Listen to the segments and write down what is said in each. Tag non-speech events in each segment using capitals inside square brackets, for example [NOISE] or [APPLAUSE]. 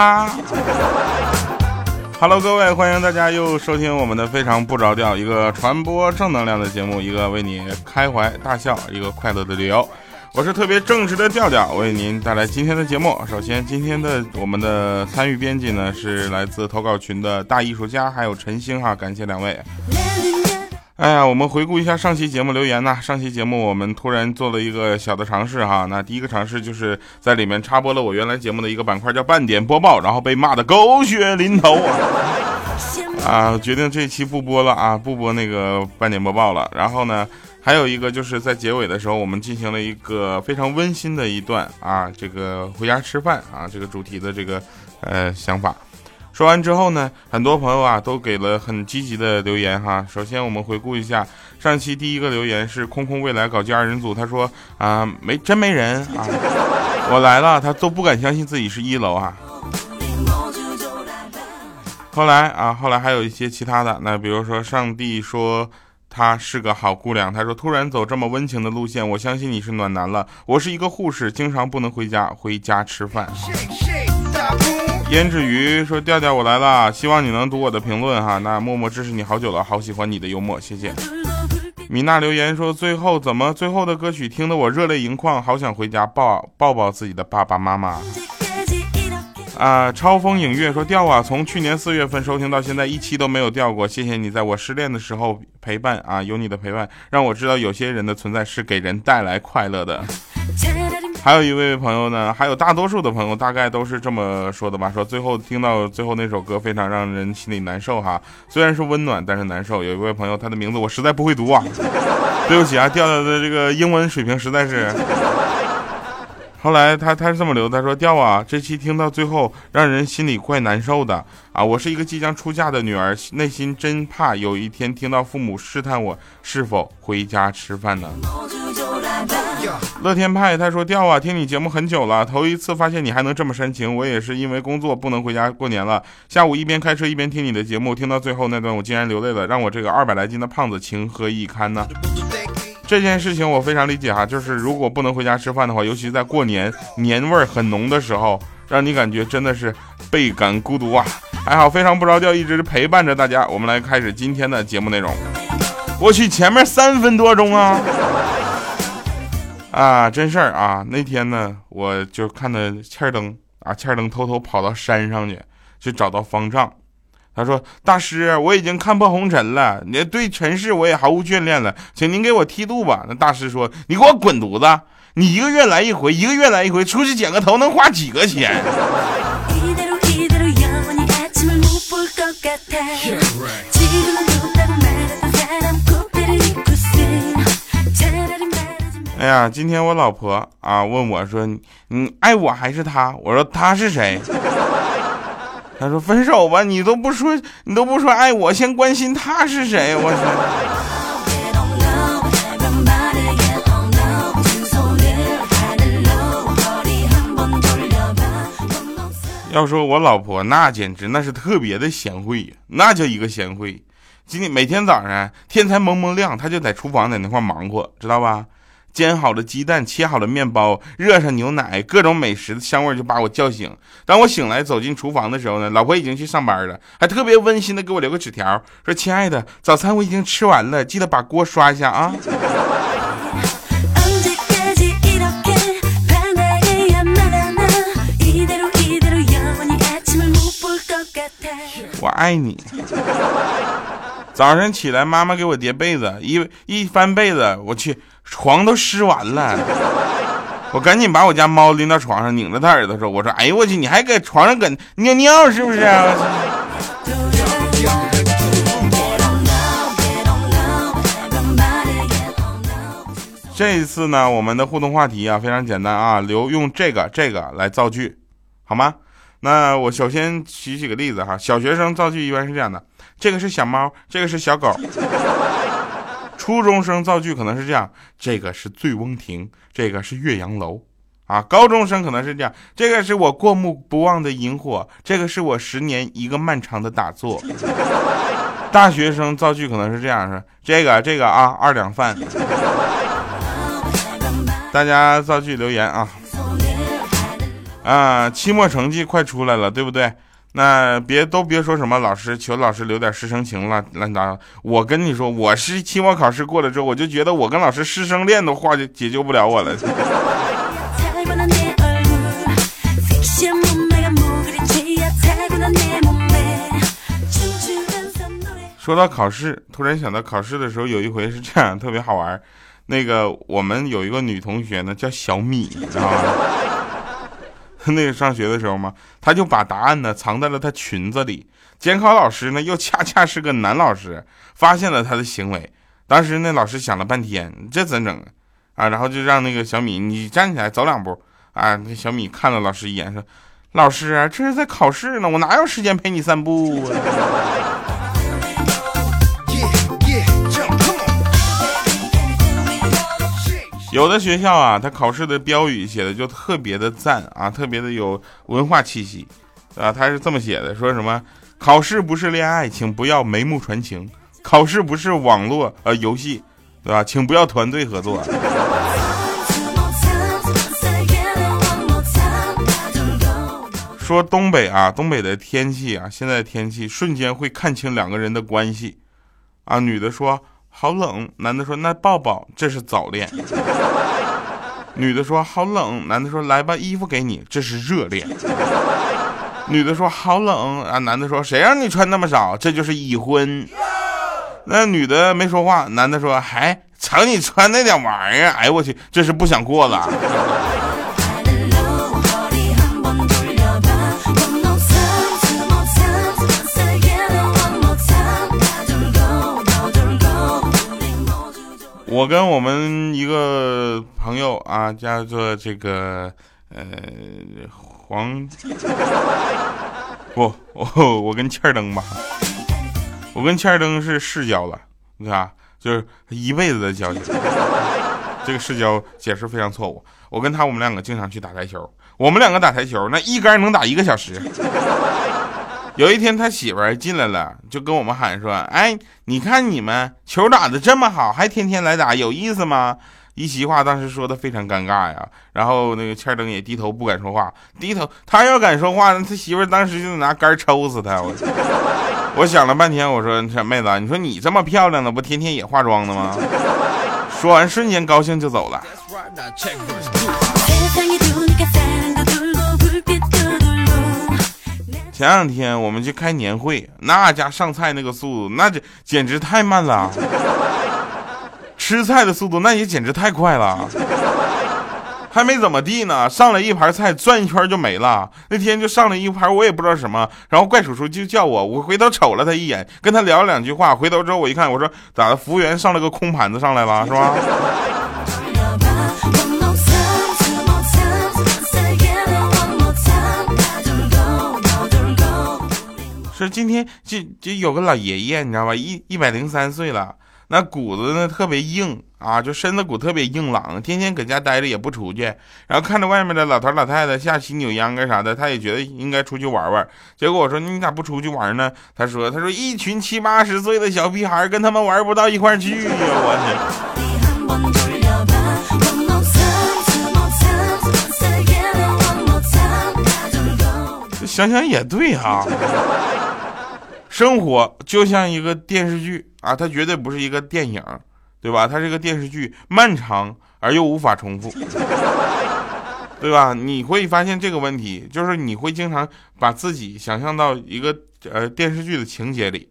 哈！Hello，各位，欢迎大家又收听我们的非常不着调，一个传播正能量的节目，一个为你开怀大笑，一个快乐的旅游。我是特别正直的调调，为您带来今天的节目。首先，今天的我们的参与编辑呢是来自投稿群的大艺术家，还有陈星哈，感谢两位。哎呀，我们回顾一下上期节目留言呐。上期节目我们突然做了一个小的尝试哈，那第一个尝试就是在里面插播了我原来节目的一个板块叫半点播报，然后被骂的狗血淋头啊！[LAUGHS] 啊，决定这期不播了啊，不播那个半点播报了。然后呢，还有一个就是在结尾的时候，我们进行了一个非常温馨的一段啊，这个回家吃饭啊，这个主题的这个呃想法。说完之后呢，很多朋友啊都给了很积极的留言哈。首先我们回顾一下上期第一个留言是空空未来搞基二人组，他说啊没真没人啊，我来了，他都不敢相信自己是一楼啊。后来啊，后来还有一些其他的，那比如说上帝说她是个好姑娘，他说突然走这么温情的路线，我相信你是暖男了。我是一个护士，经常不能回家，回家吃饭。胭脂鱼说：“调调，我来了，希望你能读我的评论哈。那默默支持你好久了，好喜欢你的幽默，谢谢。”米娜留言说：“最后怎么最后的歌曲听得我热泪盈眶，好想回家抱抱抱自己的爸爸妈妈。”啊，超风影月说：“调啊，从去年四月份收听到现在，一期都没有掉过，谢谢你在我失恋的时候陪伴啊，有你的陪伴，让我知道有些人的存在是给人带来快乐的。”还有一位朋友呢，还有大多数的朋友大概都是这么说的吧，说最后听到最后那首歌非常让人心里难受哈，虽然是温暖，但是难受。有一位朋友，他的名字我实在不会读啊，对不起啊，调调的这个英文水平实在是。后来他他是这么留，他说调啊，这期听到最后让人心里怪难受的啊，我是一个即将出嫁的女儿，内心真怕有一天听到父母试探我是否回家吃饭呢。乐天派他说调啊，听你节目很久了，头一次发现你还能这么煽情。我也是因为工作不能回家过年了，下午一边开车一边听你的节目，听到最后那段我竟然流泪了，让我这个二百来斤的胖子情何以堪呢？这件事情我非常理解哈，就是如果不能回家吃饭的话，尤其在过年年味儿很浓的时候，让你感觉真的是倍感孤独啊。还好非常不着调，一直陪伴着大家。我们来开始今天的节目内容。我去，前面三分多钟啊。啊，真事儿啊！那天呢，我就看到欠儿灯啊，欠儿灯偷偷跑到山上去，去找到方丈。他说：“大师，我已经看破红尘了，你对尘世我也毫无眷恋了，请您给我剃度吧。”那大师说：“你给我滚犊子！你一个月来一回，一个月来一回，出去剪个头能花几个钱？”哎呀，今天我老婆啊问我说：“你爱我还是他？”我说：“他是谁？”他说：“分手吧，你都不说，你都不说爱我，先关心他是谁。”我去。要说我老婆，那简直那是特别的贤惠，那叫一个贤惠。今天每天早上天才蒙蒙亮，他就在厨房在那块忙活，知道吧？煎好了鸡蛋，切好了面包，热上牛奶，各种美食的香味就把我叫醒。当我醒来走进厨房的时候呢，老婆已经去上班了，还特别温馨的给我留个纸条，说：“亲爱的，早餐我已经吃完了，记得把锅刷一下啊。”我爱你。早上起来，妈妈给我叠被子，一一翻被子，我去。床都湿完了，我赶紧把我家猫拎到床上，拧着它耳朵说：“我说，哎呦我去，你还搁床上搁尿尿是不是？”这一次呢，我们的互动话题啊非常简单啊，留用这个这个来造句，好吗？那我首先举几个例子哈，小学生造句一般是这样的：这个是小猫，这个是小狗。初中生造句可能是这样：这个是醉翁亭，这个是岳阳楼。啊，高中生可能是这样：这个是我过目不忘的萤火，这个是我十年一个漫长的打坐。[LAUGHS] 大学生造句可能是这样：是这个这个啊，二两饭。大家造句留言啊。啊，期末成绩快出来了，对不对？那别都别说什么老师求老师留点师生情了，乱糟。我跟你说，我是期末考试过了之后，我就觉得我跟老师师生恋都化解解救不了我了。[LAUGHS] 说到考试，突然想到考试的时候，有一回是这样，特别好玩。那个我们有一个女同学呢，叫小米，知道吗？[LAUGHS] 那个上学的时候嘛，他就把答案呢藏在了他裙子里。监考老师呢又恰恰是个男老师，发现了他的行为。当时那老师想了半天，这怎整啊？然后就让那个小米你站起来走两步啊。那小米看了老师一眼，说：“老师，这是在考试呢，我哪有时间陪你散步啊？”有的学校啊，他考试的标语写的就特别的赞啊，特别的有文化气息，啊，他是这么写的，说什么考试不是恋爱，请不要眉目传情；考试不是网络呃游戏，对吧？请不要团队合作。[LAUGHS] 说东北啊，东北的天气啊，现在天气瞬间会看清两个人的关系，啊，女的说。好冷，男的说那抱抱，这是早恋。[LAUGHS] 女的说好冷，男的说来吧，衣服给你，这是热恋。[LAUGHS] 女的说好冷啊，男的说谁让你穿那么少，这就是已婚。那女的没说话，男的说还瞧你穿那点玩意儿，哎我去，这是不想过了。[LAUGHS] 我跟我们一个朋友啊，叫做这个呃黄，不，我 [LAUGHS] 我跟欠儿登吧，我跟欠儿登是世交了，你看，就是一辈子的交情。这个世交解释非常错误。我跟他，我们两个经常去打台球，我们两个打台球，那一杆能打一个小时。有一天，他媳妇儿进来了，就跟我们喊说：“哎，你看你们球打的这么好，还天天来打，有意思吗？”一席话当时说的非常尴尬呀。然后那个欠灯也低头不敢说话，[LAUGHS] 低头他要敢说话，他媳妇儿当时就得拿杆抽死他。我我想了半天，我说：“小妹子，你说你这么漂亮的，不天天也化妆的吗？”说完瞬间高兴就走了。前两天我们去开年会，那家上菜那个速度，那这简直太慢了。[LAUGHS] 吃菜的速度那也简直太快了，还没怎么地呢，上来一盘菜转一圈就没了。那天就上来一盘，我也不知道什么，然后怪叔叔就叫我，我回头瞅了他一眼，跟他聊了两句话，回头之后我一看，我说咋的？服务员上了个空盘子上来了，是吧？说今天就就有个老爷爷，你知道吧？一一百零三岁了，那骨子呢特别硬啊，就身子骨特别硬朗，天天搁家待着也不出去。然后看着外面的老头老太太下棋扭秧歌啥的，他也觉得应该出去玩玩。结果我说你咋不出去玩呢？他说他说一群七八十岁的小屁孩跟他们玩不到一块去呀！我去，想想也对哈。生活就像一个电视剧啊，它绝对不是一个电影，对吧？它是一个电视剧，漫长而又无法重复，对吧？你会发现这个问题，就是你会经常把自己想象到一个呃电视剧的情节里，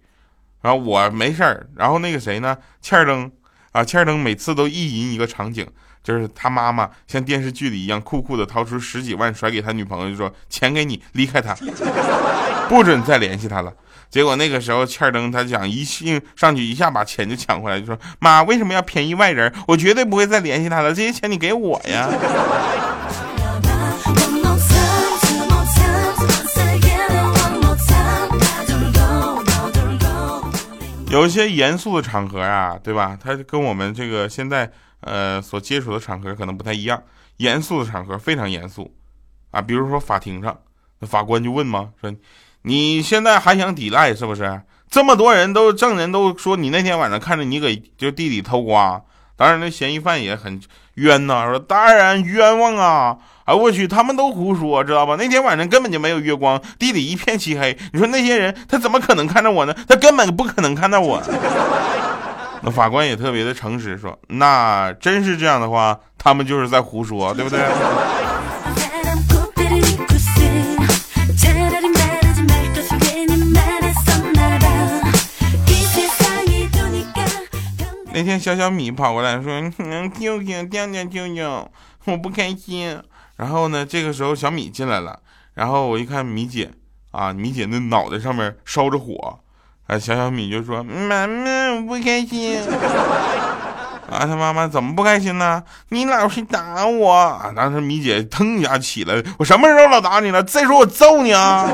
然后我没事儿，然后那个谁呢？欠儿登啊，欠儿登每次都意淫一个场景，就是他妈妈像电视剧里一样酷酷的掏出十几万甩给他女朋友，就说钱给你，离开他，不准再联系他了。结果那个时候欠儿登他想一性上去一下把钱就抢回来，就说妈为什么要便宜外人？我绝对不会再联系他了，这些钱你给我呀。[LAUGHS] 有一些严肃的场合啊，对吧？它跟我们这个现在呃所接触的场合可能不太一样。严肃的场合非常严肃啊，比如说法庭上，那法官就问嘛，说你现在还想抵赖是不是？这么多人都证人都说你那天晚上看着你给就地里偷瓜。当然，那嫌疑犯也很冤呐，说当然冤枉啊！哎，我去，他们都胡说，知道吧？那天晚上根本就没有月光，地里一片漆黑。你说那些人他怎么可能看着我呢？他根本不可能看到我。那法官也特别的诚实，说那真是这样的话，他们就是在胡说，对不对？那天小小米跑过来说：“嗯，舅舅，掉掉舅舅，我不开心。”然后呢，这个时候小米进来了，然后我一看米姐啊，米姐那脑袋上面烧着火，啊，小小米就说：“妈妈，我不开心。[LAUGHS] ”啊，他妈妈怎么不开心呢？你老是打我。啊，当时米姐腾一下起来，我什么时候老打你了？再说我揍你啊！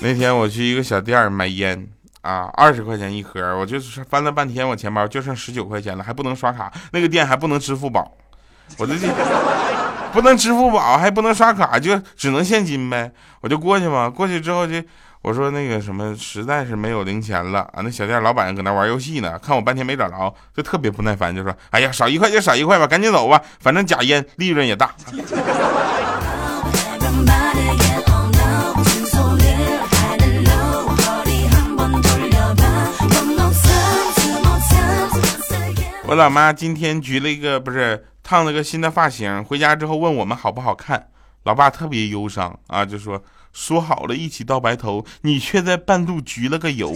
那天我去一个小店买烟啊，二十块钱一盒，我就是翻了半天，我钱包就剩十九块钱了，还不能刷卡，那个店还不能支付宝，我这不能支付宝，还不能刷卡，就只能现金呗。我就过去嘛，过去之后就我说那个什么，实在是没有零钱了啊。那小店老板搁那玩游戏呢，看我半天没找着，就特别不耐烦，就说：“哎呀，少一块就少一块吧，赶紧走吧，反正假烟利润也大。[LAUGHS] ”我老妈今天焗了一个不是烫了个新的发型，回家之后问我们好不好看。老爸特别忧伤啊，就说说好了一起到白头，你却在半路焗了个油。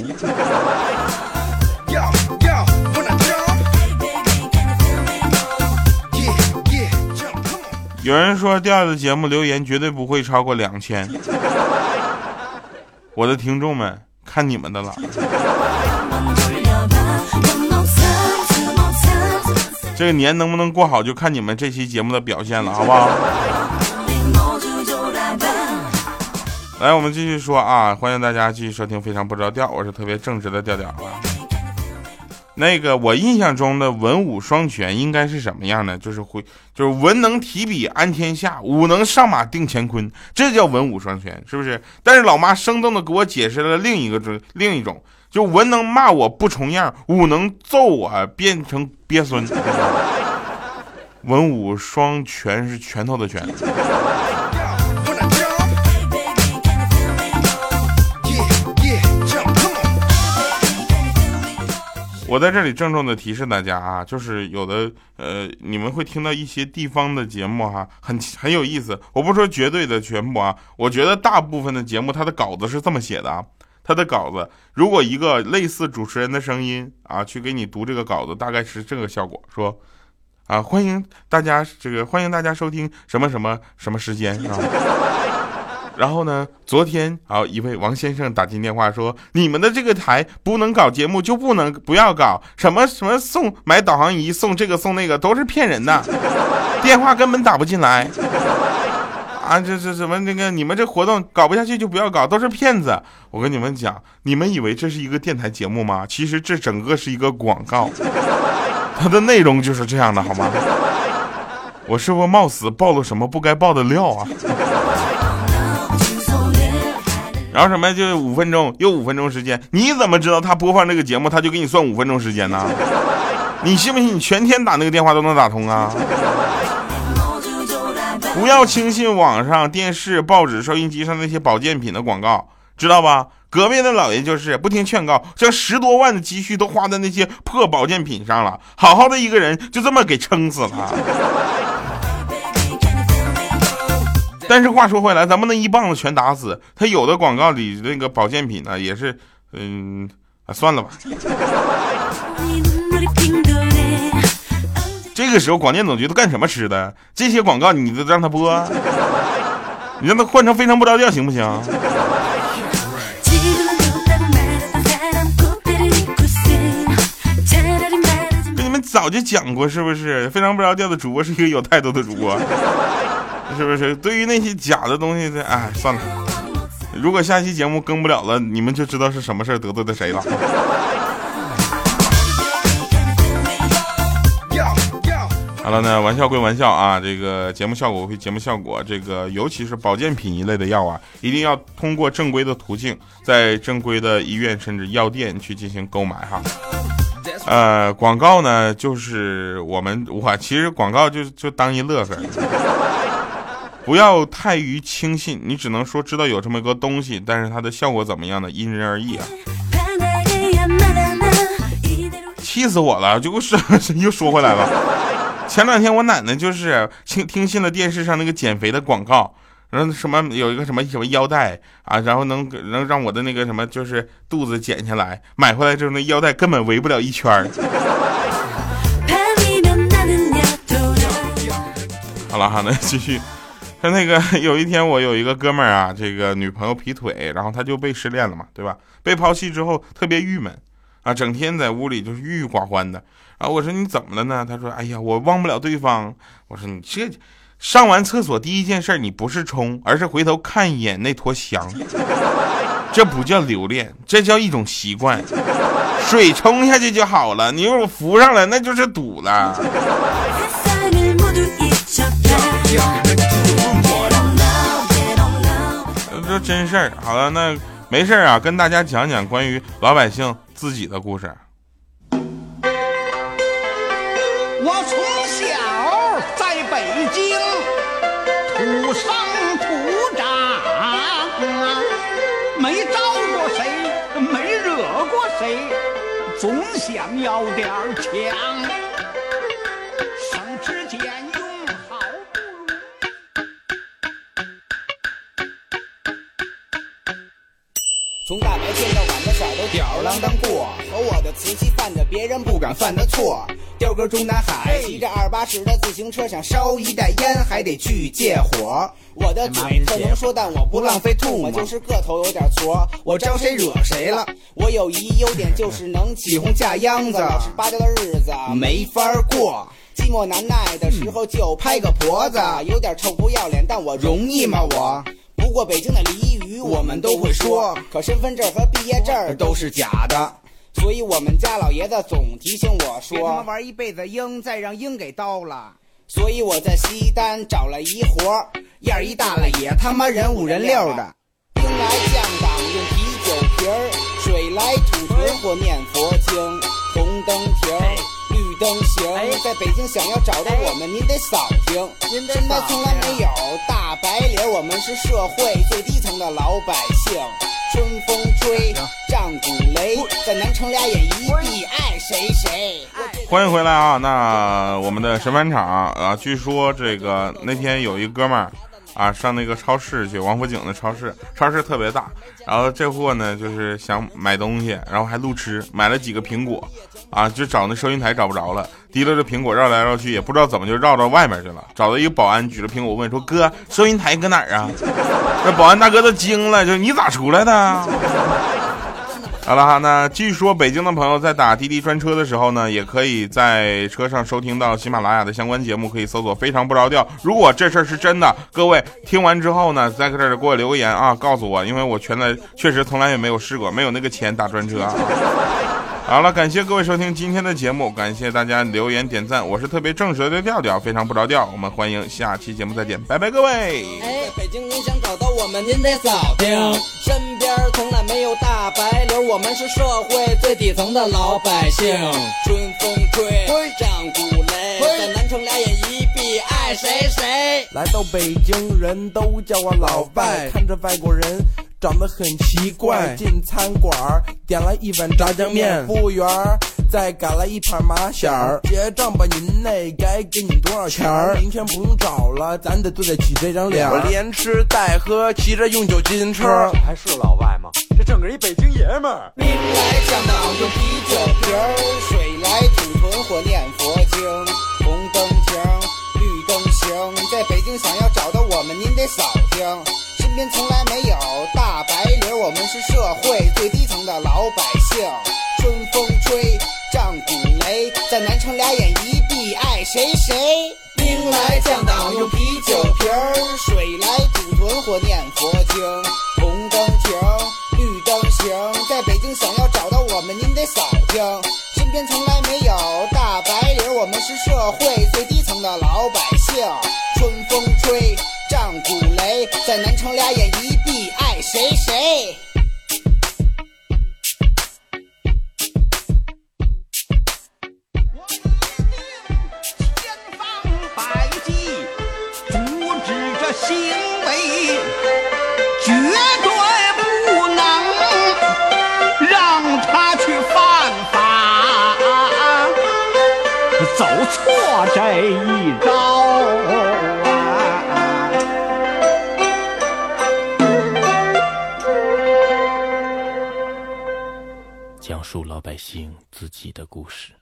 有人说第二的节目留言绝对不会超过两千，我的听众们看你们的了。这个年能不能过好，就看你们这期节目的表现了，好不好？来，我们继续说啊，欢迎大家继续收听《非常不着调》，我是特别正直的调调啊。那个我印象中的文武双全应该是什么样的？就是会，就是文能提笔安天下，武能上马定乾坤，这叫文武双全，是不是？但是老妈生动的给我解释了另一个种，另一种。就文能骂我不重样，武能揍我变成鳖孙。[LAUGHS] 文武双全是拳头的拳。我在这里郑重的提示大家啊，就是有的呃，你们会听到一些地方的节目哈，很很有意思。我不说绝对的全部啊，我觉得大部分的节目它的稿子是这么写的啊。它的稿子，如果一个类似主持人的声音啊，去给你读这个稿子，大概是这个效果：说，啊，欢迎大家这个欢迎大家收听什么什么什么时间啊。然后呢，昨天啊，一位王先生打进电话说，你们的这个台不能搞节目，就不能不要搞什么什么送买导航仪送这个送那个都是骗人的，电话根本打不进来。啊，这这什么那个？你们这活动搞不下去就不要搞，都是骗子！我跟你们讲，你们以为这是一个电台节目吗？其实这整个是一个广告，它的内容就是这样的，好吗？我是不是冒死爆了什么不该爆的料啊？然后什么就五分钟，又五分钟时间，你怎么知道他播放这个节目他就给你算五分钟时间呢？你信不信你全天打那个电话都能打通啊？不要轻信网上、电视、报纸、收音机上那些保健品的广告，知道吧？隔壁的老爷就是不听劝告，将十多万的积蓄都花在那些破保健品上了。好好的一个人就这么给撑死了。但是话说回来，咱不能一棒子全打死。他有的广告里那个保健品呢，也是，嗯，啊算了吧。这个时候广电总局都干什么吃的？这些广告你都让他播，你让他换成非常不着调行不行？跟你们早就讲过是不是？非常不着调的主播是一个有态度的主播，[LAUGHS] 是不是？对于那些假的东西，哎，算了。如果下期节目更不了了，你们就知道是什么事儿得罪的谁了。好了，呢玩笑归玩笑啊，这个节目效果归节目效果，这个尤其是保健品一类的药啊，一定要通过正规的途径，在正规的医院甚至药店去进行购买哈。呃，广告呢，就是我们我其实广告就就当一乐呵，不要太于轻信，你只能说知道有这么一个东西，但是它的效果怎么样呢？因人而异啊。气死我了，就给我说又说回来了。前两天我奶奶就是听听信了电视上那个减肥的广告，然后什么有一个什么什么腰带啊，然后能能让我的那个什么就是肚子减下来，买回来之后那腰带根本围不了一圈儿。[LAUGHS] 好了哈，那继续，他 [LAUGHS] 那个 [LAUGHS] 有一天我有一个哥们儿啊，这个女朋友劈腿，然后他就被失恋了嘛，对吧？被抛弃之后特别郁闷啊，整天在屋里就是郁郁寡欢的。然后！我说你怎么了呢？他说：“哎呀，我忘不了对方。”我说：“你这上完厕所第一件事，你不是冲，而是回头看一眼那坨翔。这不叫留恋，这叫一种习惯。水冲下去就好了，你如果浮上来，那就是堵了。”这真事儿。好了，那没事儿啊，跟大家讲讲关于老百姓自己的故事。我从小在北京土生土长，没招过谁，没惹过谁，总想要点强。从大白天到晚的色都吊儿郎当过，和我的瓷器犯着别人不敢犯的错。雕哥中南海，骑着二八式的自行车，想烧一袋烟，还得去借火。我的嘴特能说，但我不浪费吐沫，就是个头有点矬。我招谁惹谁了？我有一优点，就是能起哄架秧子。老实巴交的日子没法过，寂寞难耐的时候就拍个婆子，有点臭不要脸，但我容易吗？我不过北京的俚语我们都会说，可身份证和毕业证都是假的。所以我们家老爷子总提醒我说：“别他妈玩一辈子鹰，再让鹰给刀了。”所以我在西单找了一活儿，样儿一大了也他妈人五人六的。兵来将挡用啤酒瓶儿，水来土屯或念佛经。红灯停，绿灯行，在北京想要找到我们，您得扫听。您真的从来没有大白领，我们是社会最低层的老百姓。春风吹，战鼓擂，在南城俩眼一闭，爱谁谁。欢迎回来啊！那我们的神返场啊，据说这个那天有一哥们儿啊，上那个超市去，王府井的超市，超市特别大。然后这货呢，就是想买东西，然后还路痴，买了几个苹果，啊，就找那收银台找不着了，提溜着苹果绕来绕去，也不知道怎么就绕到外面去了。找到一个保安，举着苹果问说：“哥，收银台搁哪儿啊？” [LAUGHS] 那保安大哥都惊了，就你咋出来的？好了哈，那据说北京的朋友在打滴滴专车的时候呢，也可以在车上收听到喜马拉雅的相关节目，可以搜索“非常不着调”。如果这事儿是真的，各位听完之后呢，在这儿给我留言啊，告诉我，因为我全来确实从来也没有试过，没有那个钱打专车啊。好了，感谢各位收听今天的节目，感谢大家留言点赞，我是特别正直的调调，非常不着调。我们欢迎下期节目再见，拜拜，各位。哎，北京您想找到我们，您得扫听。从来没有大白领，我们是社会最底层的老百姓。春风吹，战鼓擂，在南城俩眼一闭，爱谁谁。来到北京，人都叫我老外，看着外国人。长得很奇怪，进餐馆点了一碗炸酱面，服务员再赶了一盘麻馅儿，结账吧您嘞，该给你多少钱儿？明天不用找了，咱得对得起这张脸。我连吃带喝，骑着用酒进车，还是老外吗？这整个一北京爷们儿。兵来将挡社会最底层的老百姓，春风吹战鼓擂，在南城俩眼一闭，爱谁谁。来一招啊！讲述老百姓自己的故事。